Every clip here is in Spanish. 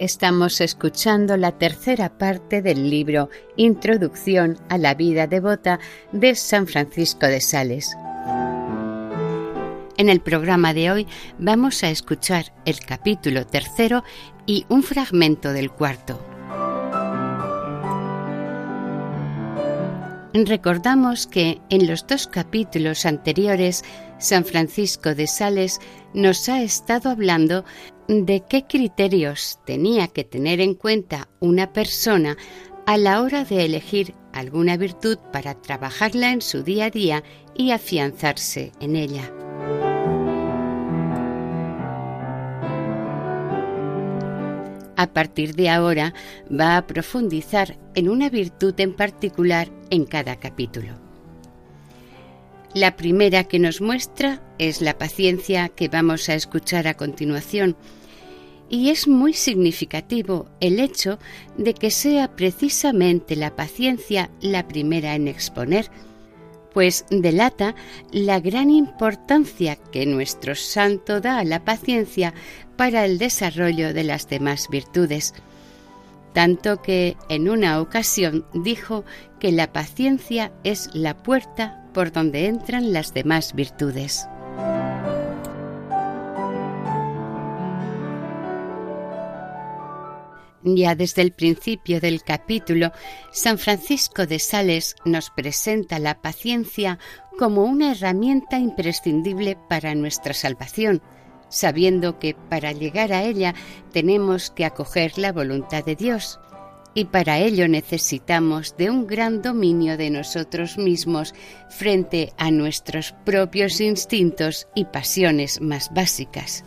Estamos escuchando la tercera parte del libro Introducción a la vida devota de San Francisco de Sales. En el programa de hoy vamos a escuchar el capítulo tercero y un fragmento del cuarto. Recordamos que en los dos capítulos anteriores San Francisco de Sales nos ha estado hablando de qué criterios tenía que tener en cuenta una persona a la hora de elegir alguna virtud para trabajarla en su día a día y afianzarse en ella. A partir de ahora va a profundizar en una virtud en particular en cada capítulo. La primera que nos muestra es la paciencia que vamos a escuchar a continuación y es muy significativo el hecho de que sea precisamente la paciencia la primera en exponer, pues delata la gran importancia que nuestro santo da a la paciencia para el desarrollo de las demás virtudes, tanto que en una ocasión dijo que la paciencia es la puerta por donde entran las demás virtudes. Ya desde el principio del capítulo, San Francisco de Sales nos presenta la paciencia como una herramienta imprescindible para nuestra salvación, sabiendo que para llegar a ella tenemos que acoger la voluntad de Dios, y para ello necesitamos de un gran dominio de nosotros mismos frente a nuestros propios instintos y pasiones más básicas.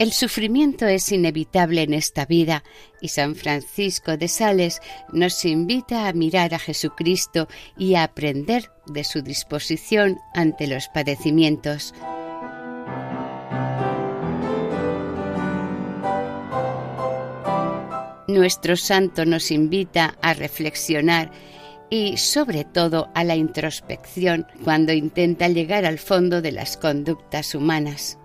El sufrimiento es inevitable en esta vida y San Francisco de Sales nos invita a mirar a Jesucristo y a aprender de su disposición ante los padecimientos. Nuestro santo nos invita a reflexionar y sobre todo a la introspección cuando intenta llegar al fondo de las conductas humanas.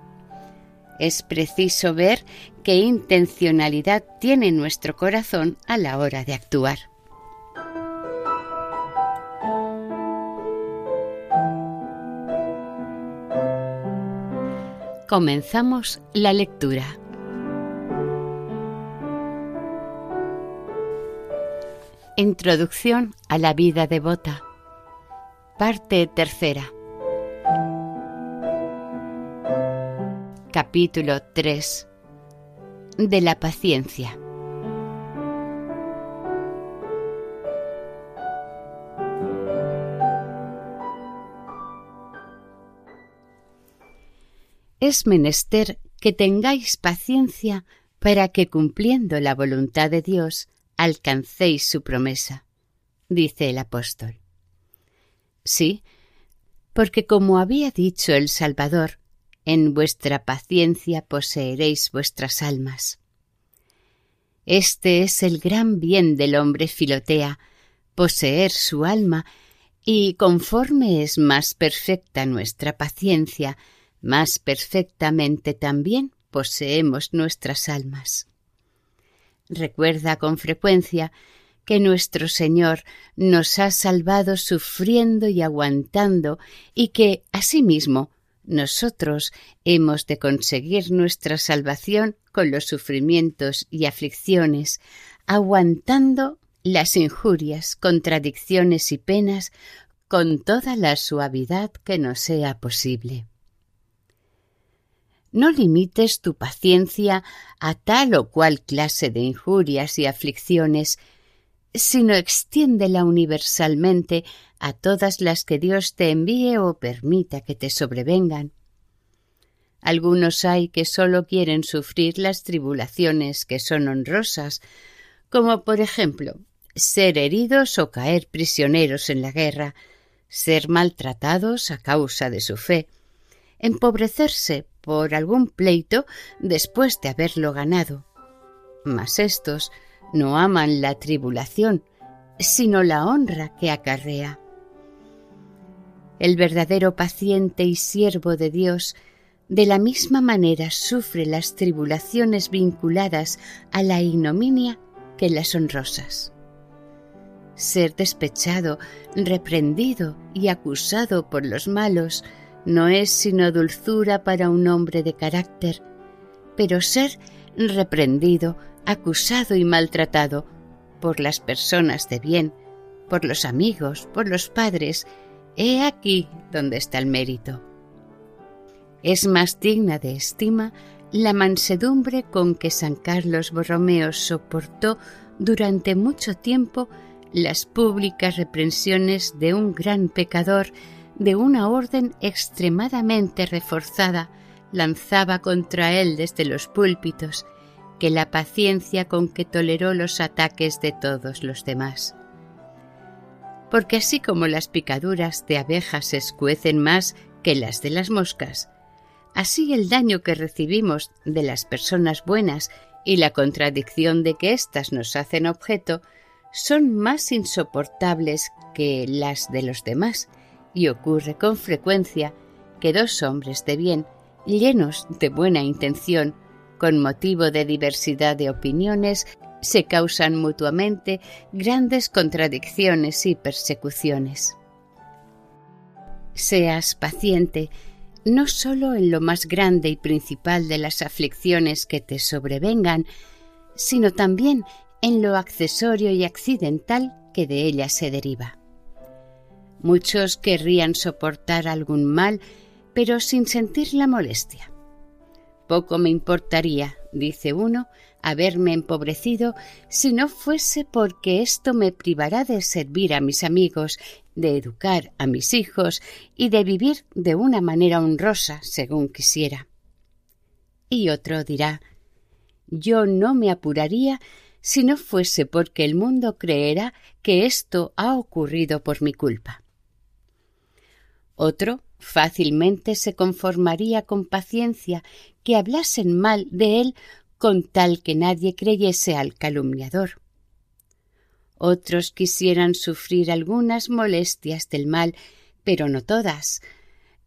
Es preciso ver qué intencionalidad tiene nuestro corazón a la hora de actuar. Comenzamos la lectura. Introducción a la vida devota. Parte tercera. Capítulo 3 de la paciencia. Es menester que tengáis paciencia para que cumpliendo la voluntad de Dios alcancéis su promesa, dice el apóstol. Sí, porque como había dicho el Salvador, en vuestra paciencia poseeréis vuestras almas. Este es el gran bien del hombre filotea, poseer su alma, y conforme es más perfecta nuestra paciencia, más perfectamente también poseemos nuestras almas. Recuerda con frecuencia que nuestro Señor nos ha salvado sufriendo y aguantando y que, asimismo, nosotros hemos de conseguir nuestra salvación con los sufrimientos y aflicciones, aguantando las injurias, contradicciones y penas con toda la suavidad que nos sea posible. No limites tu paciencia a tal o cual clase de injurias y aflicciones, sino extiéndela universalmente a todas las que Dios te envíe o permita que te sobrevengan. Algunos hay que sólo quieren sufrir las tribulaciones que son honrosas, como por ejemplo ser heridos o caer prisioneros en la guerra, ser maltratados a causa de su fe, empobrecerse por algún pleito después de haberlo ganado. Mas estos no aman la tribulación, sino la honra que acarrea. El verdadero paciente y siervo de Dios de la misma manera sufre las tribulaciones vinculadas a la ignominia que las honrosas. Ser despechado, reprendido y acusado por los malos no es sino dulzura para un hombre de carácter, pero ser reprendido, acusado y maltratado por las personas de bien, por los amigos, por los padres, he aquí donde está el mérito. Es más digna de estima la mansedumbre con que San Carlos Borromeo soportó durante mucho tiempo las públicas reprensiones de un gran pecador de una orden extremadamente reforzada lanzaba contra él desde los púlpitos que la paciencia con que toleró los ataques de todos los demás. Porque así como las picaduras de abejas se escuecen más que las de las moscas, así el daño que recibimos de las personas buenas y la contradicción de que éstas nos hacen objeto son más insoportables que las de los demás, y ocurre con frecuencia que dos hombres de bien, llenos de buena intención, con motivo de diversidad de opiniones, se causan mutuamente grandes contradicciones y persecuciones. Seas paciente, no sólo en lo más grande y principal de las aflicciones que te sobrevengan, sino también en lo accesorio y accidental que de ellas se deriva. Muchos querrían soportar algún mal, pero sin sentir la molestia. Poco me importaría, dice uno, haberme empobrecido si no fuese porque esto me privará de servir a mis amigos, de educar a mis hijos y de vivir de una manera honrosa según quisiera. Y otro dirá yo no me apuraría si no fuese porque el mundo creerá que esto ha ocurrido por mi culpa. Otro fácilmente se conformaría con paciencia que hablasen mal de él con tal que nadie creyese al calumniador. Otros quisieran sufrir algunas molestias del mal, pero no todas.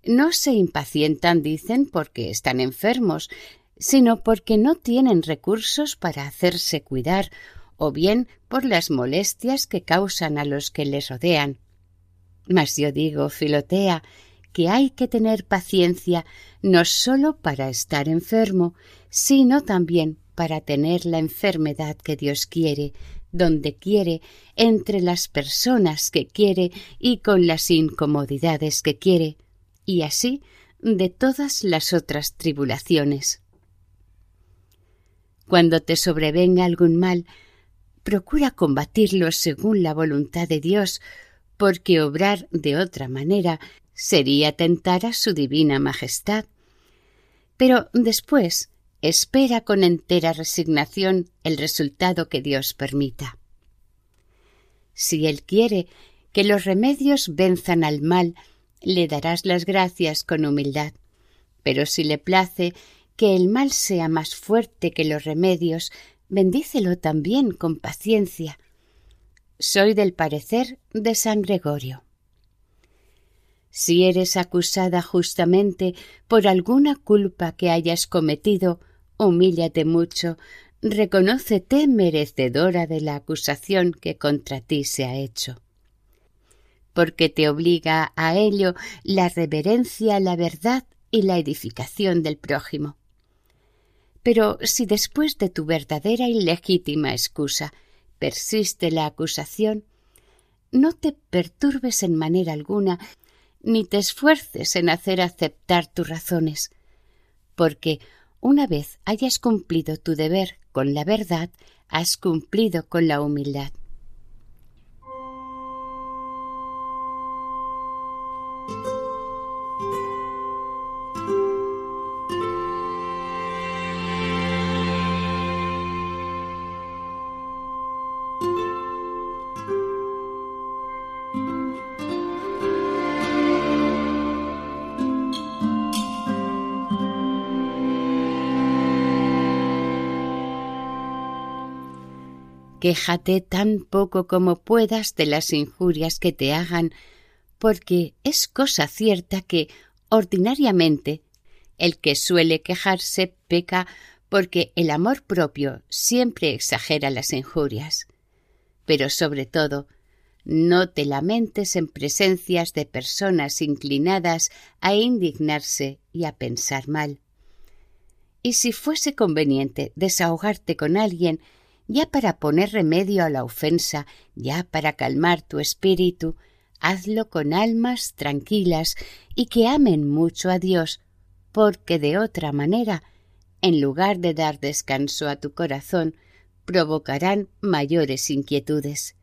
No se impacientan, dicen, porque están enfermos, sino porque no tienen recursos para hacerse cuidar, o bien por las molestias que causan a los que les rodean. Mas yo digo, Filotea, que hay que tener paciencia no sólo para estar enfermo, sino también para tener la enfermedad que Dios quiere, donde quiere, entre las personas que quiere y con las incomodidades que quiere, y así de todas las otras tribulaciones. Cuando te sobrevenga algún mal, procura combatirlo según la voluntad de Dios, porque obrar de otra manera sería tentar a su divina majestad. Pero después espera con entera resignación el resultado que Dios permita. Si Él quiere que los remedios venzan al mal, le darás las gracias con humildad. Pero si le place que el mal sea más fuerte que los remedios, bendícelo también con paciencia, soy del parecer de San Gregorio. Si eres acusada justamente por alguna culpa que hayas cometido, humíllate mucho, reconócete merecedora de la acusación que contra ti se ha hecho. Porque te obliga a ello la reverencia la verdad y la edificación del prójimo. Pero si después de tu verdadera y legítima excusa persiste la acusación, no te perturbes en manera alguna, ni te esfuerces en hacer aceptar tus razones, porque una vez hayas cumplido tu deber con la verdad, has cumplido con la humildad. Quéjate tan poco como puedas de las injurias que te hagan, porque es cosa cierta que, ordinariamente, el que suele quejarse peca porque el amor propio siempre exagera las injurias. Pero sobre todo, no te lamentes en presencias de personas inclinadas a indignarse y a pensar mal. Y si fuese conveniente desahogarte con alguien ya para poner remedio a la ofensa, ya para calmar tu espíritu, hazlo con almas tranquilas y que amen mucho a Dios, porque de otra manera, en lugar de dar descanso a tu corazón, provocarán mayores inquietudes.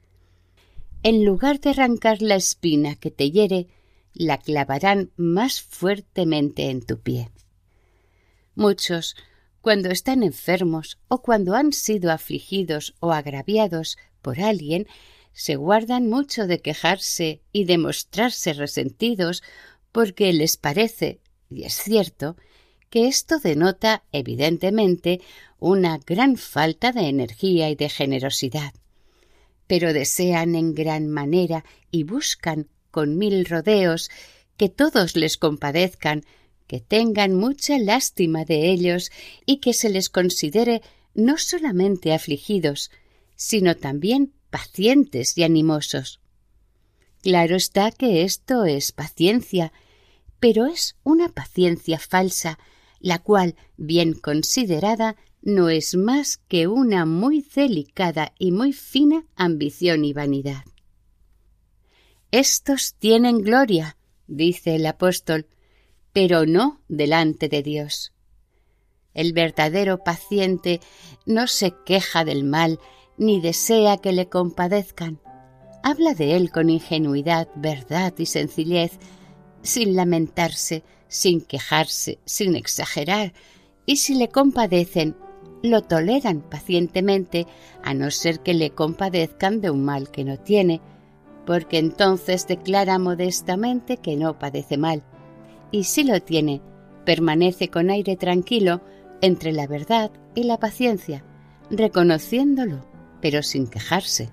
En lugar de arrancar la espina que te hiere, la clavarán más fuertemente en tu pie. Muchos, cuando están enfermos o cuando han sido afligidos o agraviados por alguien, se guardan mucho de quejarse y de mostrarse resentidos porque les parece, y es cierto, que esto denota evidentemente una gran falta de energía y de generosidad. Pero desean en gran manera y buscan con mil rodeos que todos les compadezcan que tengan mucha lástima de ellos y que se les considere no solamente afligidos, sino también pacientes y animosos. Claro está que esto es paciencia, pero es una paciencia falsa, la cual, bien considerada, no es más que una muy delicada y muy fina ambición y vanidad. Estos tienen gloria, dice el apóstol, pero no delante de Dios. El verdadero paciente no se queja del mal ni desea que le compadezcan. Habla de él con ingenuidad, verdad y sencillez, sin lamentarse, sin quejarse, sin exagerar, y si le compadecen, lo toleran pacientemente, a no ser que le compadezcan de un mal que no tiene, porque entonces declara modestamente que no padece mal y si lo tiene, permanece con aire tranquilo entre la verdad y la paciencia, reconociéndolo, pero sin quejarse.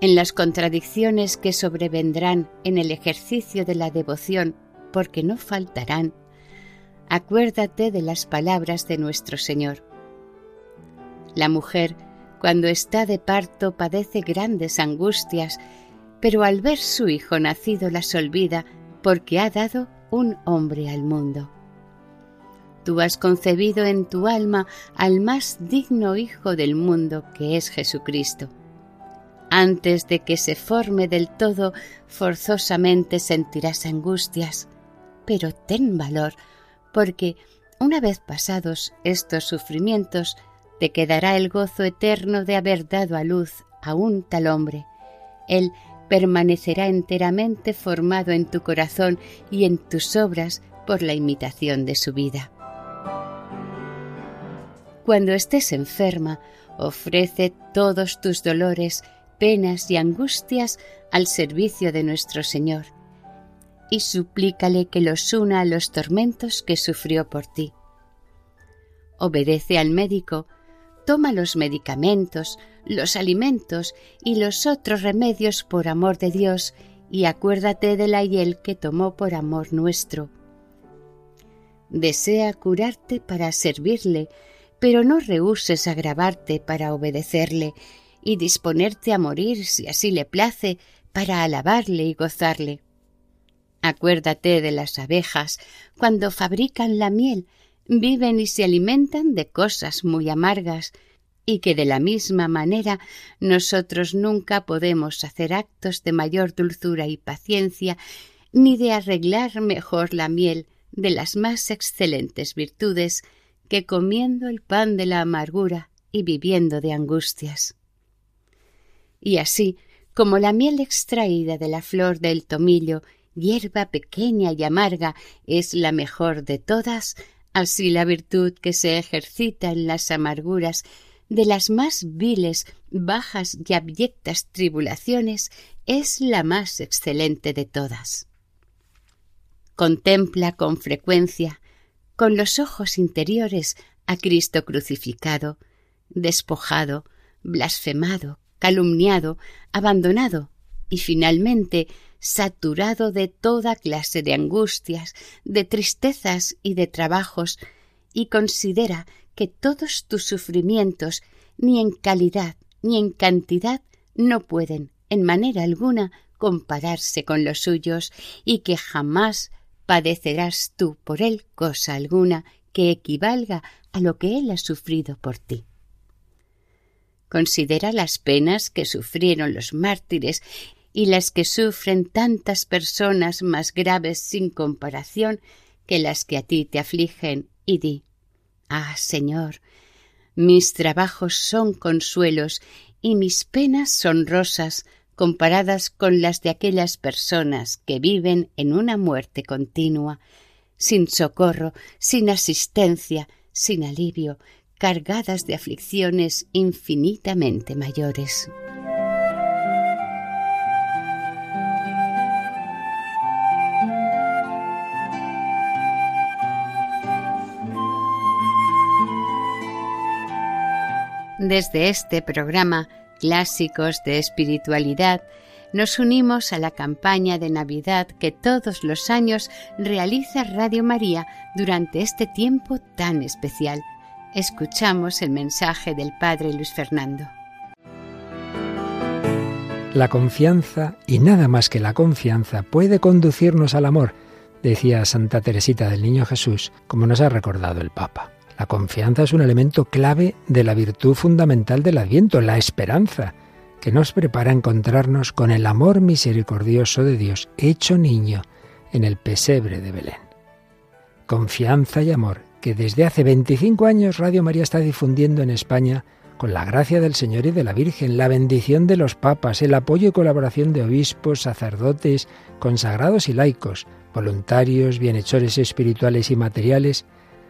En las contradicciones que sobrevendrán en el ejercicio de la devoción, porque no faltarán, acuérdate de las palabras de nuestro Señor. La mujer, cuando está de parto, padece grandes angustias, pero al ver su hijo nacido las olvida porque ha dado un hombre al mundo. Tú has concebido en tu alma al más digno Hijo del mundo que es Jesucristo. Antes de que se forme del todo, forzosamente sentirás angustias, pero ten valor, porque una vez pasados estos sufrimientos, te quedará el gozo eterno de haber dado a luz a un tal hombre, el permanecerá enteramente formado en tu corazón y en tus obras por la imitación de su vida. Cuando estés enferma, ofrece todos tus dolores, penas y angustias al servicio de nuestro Señor y suplícale que los una a los tormentos que sufrió por ti. Obedece al médico, toma los medicamentos, los alimentos y los otros remedios por amor de Dios, y acuérdate de la hiel que tomó por amor nuestro. Desea curarte para servirle, pero no rehuses agravarte para obedecerle y disponerte a morir si así le place para alabarle y gozarle. Acuérdate de las abejas, cuando fabrican la miel, viven y se alimentan de cosas muy amargas, y que de la misma manera nosotros nunca podemos hacer actos de mayor dulzura y paciencia, ni de arreglar mejor la miel de las más excelentes virtudes que comiendo el pan de la amargura y viviendo de angustias. Y así, como la miel extraída de la flor del tomillo, hierba pequeña y amarga, es la mejor de todas, así la virtud que se ejercita en las amarguras de las más viles, bajas y abyectas tribulaciones es la más excelente de todas. Contempla con frecuencia, con los ojos interiores, a Cristo crucificado, despojado, blasfemado, calumniado, abandonado y finalmente saturado de toda clase de angustias, de tristezas y de trabajos, y considera que todos tus sufrimientos, ni en calidad ni en cantidad, no pueden, en manera alguna, compararse con los suyos, y que jamás padecerás tú por él cosa alguna que equivalga a lo que él ha sufrido por ti. Considera las penas que sufrieron los mártires y las que sufren tantas personas más graves sin comparación que las que a ti te afligen y di Ah, Señor, mis trabajos son consuelos y mis penas son rosas comparadas con las de aquellas personas que viven en una muerte continua, sin socorro, sin asistencia, sin alivio, cargadas de aflicciones infinitamente mayores. Desde este programa Clásicos de Espiritualidad, nos unimos a la campaña de Navidad que todos los años realiza Radio María durante este tiempo tan especial. Escuchamos el mensaje del Padre Luis Fernando. La confianza, y nada más que la confianza, puede conducirnos al amor, decía Santa Teresita del Niño Jesús, como nos ha recordado el Papa. La confianza es un elemento clave de la virtud fundamental del Adviento, la esperanza, que nos prepara a encontrarnos con el amor misericordioso de Dios hecho niño en el pesebre de Belén. Confianza y amor que desde hace 25 años Radio María está difundiendo en España con la gracia del Señor y de la Virgen, la bendición de los papas, el apoyo y colaboración de obispos, sacerdotes, consagrados y laicos, voluntarios, bienhechores espirituales y materiales,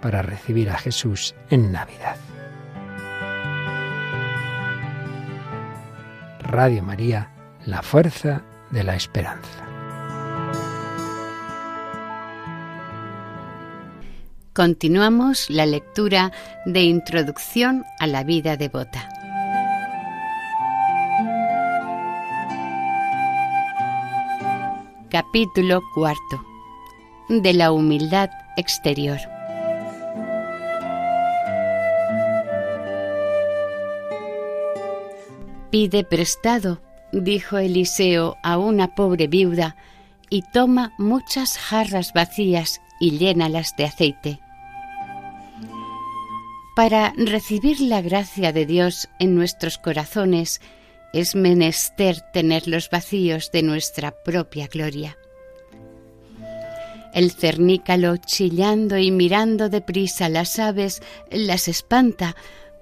para recibir a Jesús en Navidad. Radio María, la fuerza de la esperanza. Continuamos la lectura de Introducción a la vida devota. Capítulo cuarto. De la humildad exterior. Pide prestado, dijo Eliseo a una pobre viuda, y toma muchas jarras vacías y llénalas de aceite. Para recibir la gracia de Dios en nuestros corazones es menester tenerlos vacíos de nuestra propia gloria. El cernícalo, chillando y mirando deprisa las aves, las espanta,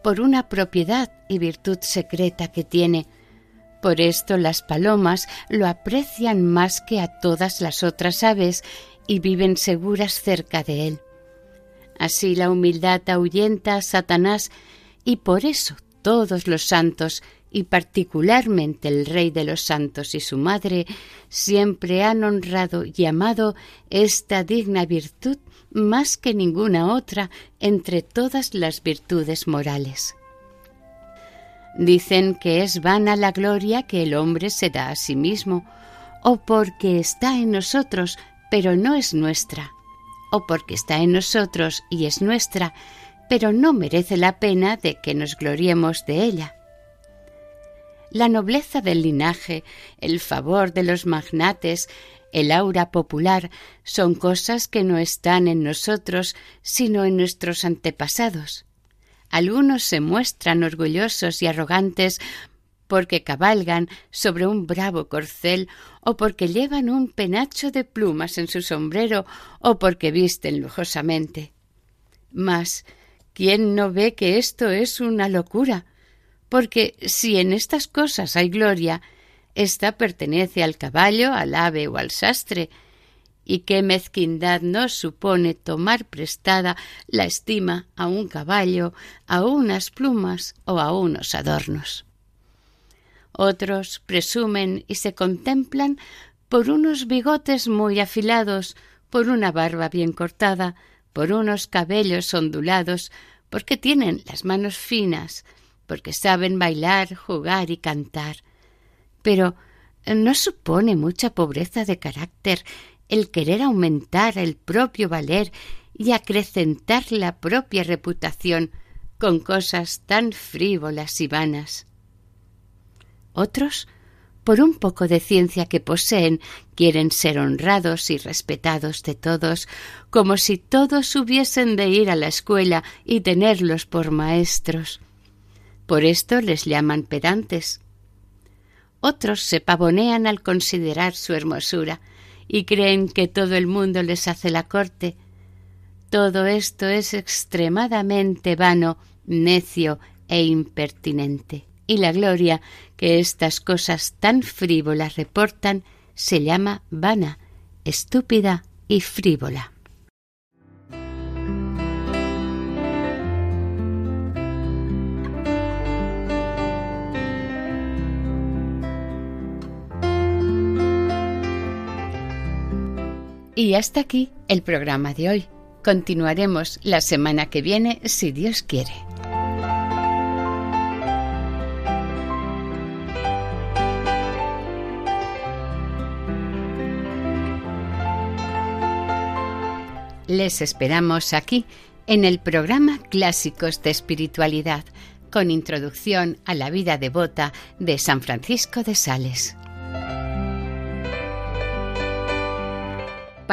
por una propiedad y virtud secreta que tiene. Por esto las palomas lo aprecian más que a todas las otras aves y viven seguras cerca de él. Así la humildad ahuyenta a Satanás y por eso todos los santos y particularmente el Rey de los Santos y su Madre, siempre han honrado y amado esta digna virtud más que ninguna otra entre todas las virtudes morales. Dicen que es vana la gloria que el hombre se da a sí mismo, o porque está en nosotros, pero no es nuestra, o porque está en nosotros y es nuestra, pero no merece la pena de que nos gloriemos de ella. La nobleza del linaje, el favor de los magnates, el aura popular son cosas que no están en nosotros, sino en nuestros antepasados. Algunos se muestran orgullosos y arrogantes porque cabalgan sobre un bravo corcel o porque llevan un penacho de plumas en su sombrero o porque visten lujosamente. Mas, ¿quién no ve que esto es una locura? Porque si en estas cosas hay gloria, ésta pertenece al caballo, al ave o al sastre, y qué mezquindad nos supone tomar prestada la estima a un caballo, a unas plumas o a unos adornos. Otros presumen y se contemplan por unos bigotes muy afilados, por una barba bien cortada, por unos cabellos ondulados, porque tienen las manos finas, porque saben bailar, jugar y cantar. Pero no supone mucha pobreza de carácter el querer aumentar el propio valer y acrecentar la propia reputación con cosas tan frívolas y vanas. Otros, por un poco de ciencia que poseen, quieren ser honrados y respetados de todos, como si todos hubiesen de ir a la escuela y tenerlos por maestros. Por esto les llaman pedantes. Otros se pavonean al considerar su hermosura y creen que todo el mundo les hace la corte. Todo esto es extremadamente vano, necio e impertinente. Y la gloria que estas cosas tan frívolas reportan se llama vana, estúpida y frívola. Y hasta aquí el programa de hoy. Continuaremos la semana que viene si Dios quiere. Les esperamos aquí en el programa Clásicos de Espiritualidad, con introducción a la vida devota de San Francisco de Sales.